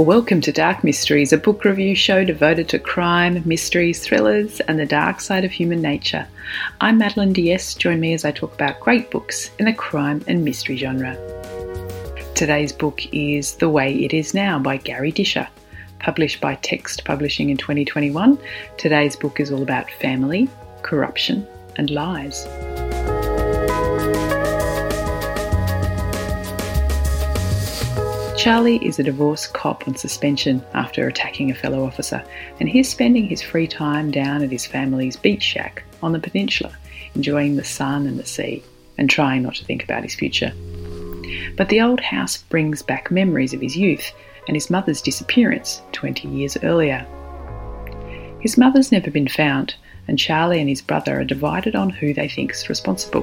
Well, welcome to Dark Mysteries, a book review show devoted to crime, mysteries, thrillers, and the dark side of human nature. I'm Madeleine d'Este. Join me as I talk about great books in the crime and mystery genre. Today's book is The Way It Is Now by Garry Disher. Published by Text Publishing in 2021, today's book is all about family, corruption, and lies. Charlie is a divorced cop on suspension after attacking a fellow officer, and he's spending his free time down at his family's beach shack on the peninsula, enjoying the sun and the sea, and trying not to think about his future. But the old house brings back memories of his youth and his mother's disappearance 20 years earlier. His mother's never been found, and Charlie and his brother are divided on who they think is responsible.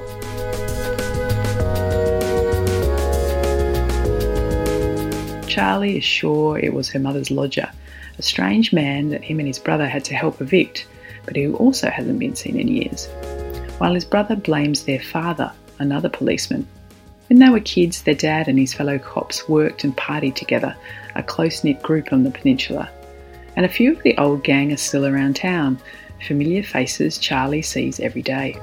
Charlie is sure it was her mother's lodger, a strange man that him and his brother had to help evict, but who also hasn't been seen in years. While his brother blames their father, another policeman. When they were kids, their dad and his fellow cops worked and partied together, a close knit group on the peninsula. And a few of the old gang are still around town, familiar faces Charlie sees every day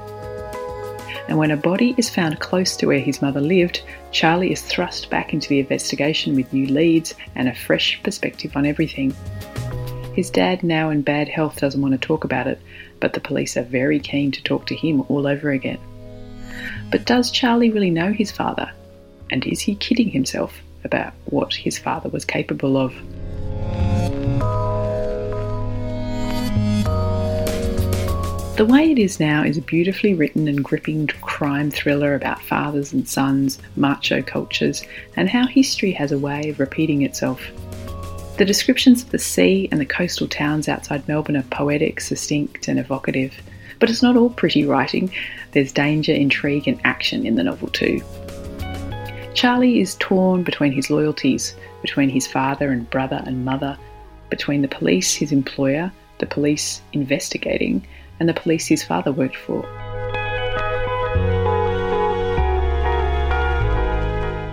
and when a body is found close to where his mother lived, Charlie is thrust back into the investigation with new leads and a fresh perspective on everything. His dad, now in bad health, doesn't want to talk about it, but the police are very keen to talk to him all over again. But does Charlie really know his father? And is he kidding himself about what his father was capable of? The Way It Is Now is a beautifully written and gripping crime thriller about fathers and sons, macho cultures, and how history has a way of repeating itself. The descriptions of the sea and the coastal towns outside Melbourne are poetic, succinct, and evocative. But it's not all pretty writing, there's danger, intrigue, and action in the novel too. Charlie is torn between his loyalties, between his father and brother and mother, between the police, his employer, the police investigating, and the police his father worked for.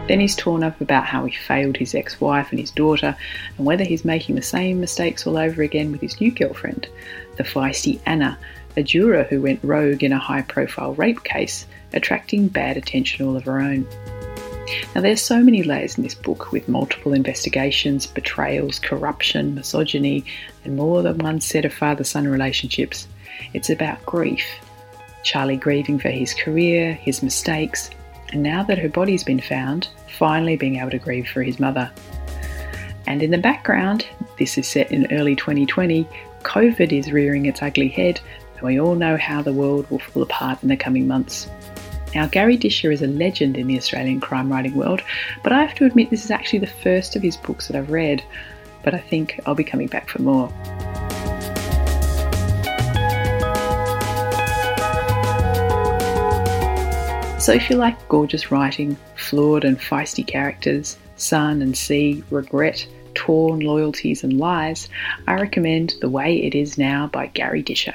Then he's torn up about how he failed his ex wife and his daughter, and whether he's making the same mistakes all over again with his new girlfriend, the feisty Anna, a juror who went rogue in a high profile rape case, attracting bad attention all of her own. Now, there's so many layers in this book with multiple investigations, betrayals, corruption, misogyny, and more than one set of father son relationships. It's about grief. Charlie grieving for his career, his mistakes, and now that her body's been found, finally being able to grieve for his mother. And in the background, this is set in early 2020, COVID is rearing its ugly head, and we all know how the world will fall apart in the coming months. Now, Garry Disher is a legend in the Australian crime writing world, but I have to admit this is actually the first of his books that I've read, but I think I'll be coming back for more. So if you like gorgeous writing, flawed and feisty characters, sun and sea, regret, torn loyalties and lies, I recommend The Way It Is Now by Garry Disher.